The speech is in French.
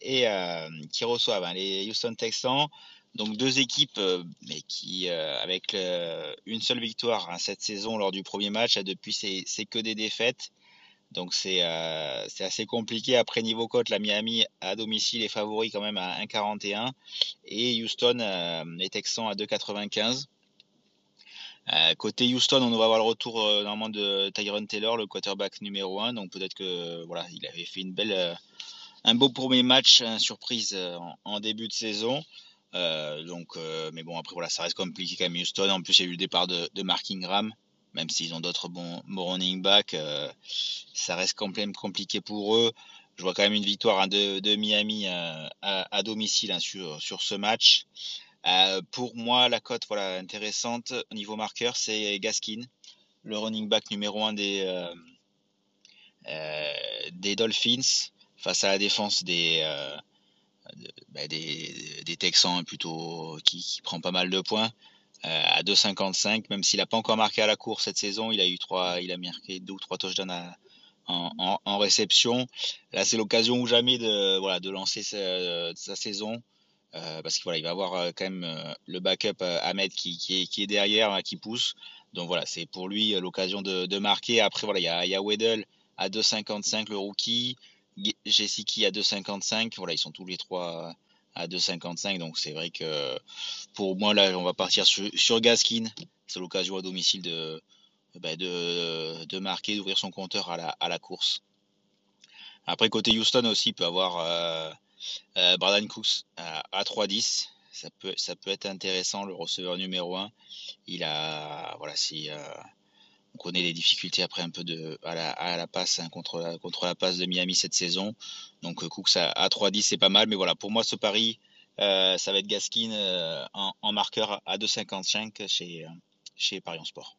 et euh, qui reçoivent hein, les Houston Texans. Donc deux équipes euh, mais qui avec une seule victoire hein, cette saison lors du premier match. depuis c'est que des défaites. Donc c'est assez compliqué. Après niveau cote, la Miami à domicile est favori quand même à 1,41 et Houston les Texans à 2,95. Euh, côté Houston, on va avoir le retour euh, normalement de Tyron Taylor, le quarterback numéro 1. Donc peut-être que voilà, il avait fait une belle, euh, un beau premier match, une surprise en, début de saison. donc, mais bon, après voilà, ça reste compliqué quand même Houston. En plus, il y a eu le départ de, de Mark Ingram, même s'ils ont d'autres bons, running backs, ça reste compliqué pour eux. Je vois quand même une victoire hein, de, Miami à, domicile hein, sur, ce match. Euh, pour moi, la cote voilà, intéressante au niveau marqueur, c'est Gaskin, le running back numéro 1 des, euh, euh, des Dolphins face à la défense des, bah, des, des, Texans plutôt qui, qui, prend pas mal de points. à 2,55, même s'il n'a pas encore marqué à la course cette saison, il a eu trois, il a marqué deux ou trois touchdowns en, en, en, réception. Là, c'est l'occasion ou jamais de, voilà, de lancer sa, sa saison. Euh, parce qu'il voilà, il va avoir euh, quand même euh, le backup Ahmed qui, qui, est, derrière, hein, qui pousse. Donc voilà, c'est pour lui l'occasion de, marquer. Après, voilà, il y y a Weddle à 2,55 le rookie, Jessica à 2,55. Voilà, ils sont tous les trois à 2,55. Donc c'est vrai que pour moi, là, on va partir sur, Gaskin. C'est l'occasion à domicile de, de marquer, d'ouvrir son compteur à la, course. Après, côté Houston aussi, il peut avoir euh, euh, Bradan Cooks à 3-10. Ça peut, ça peut être intéressant, le receveur numéro 1. Il a, voilà, si, on connaît les difficultés après un peu de, à, la, passe hein, contre, la, passe de Miami cette saison. Donc euh, Cooks à, à 3-10, c'est pas mal. Mais voilà, pour moi, ce pari, ça va être Gaskin en, en, marqueur à 2,55 chez, chez Parion Sport.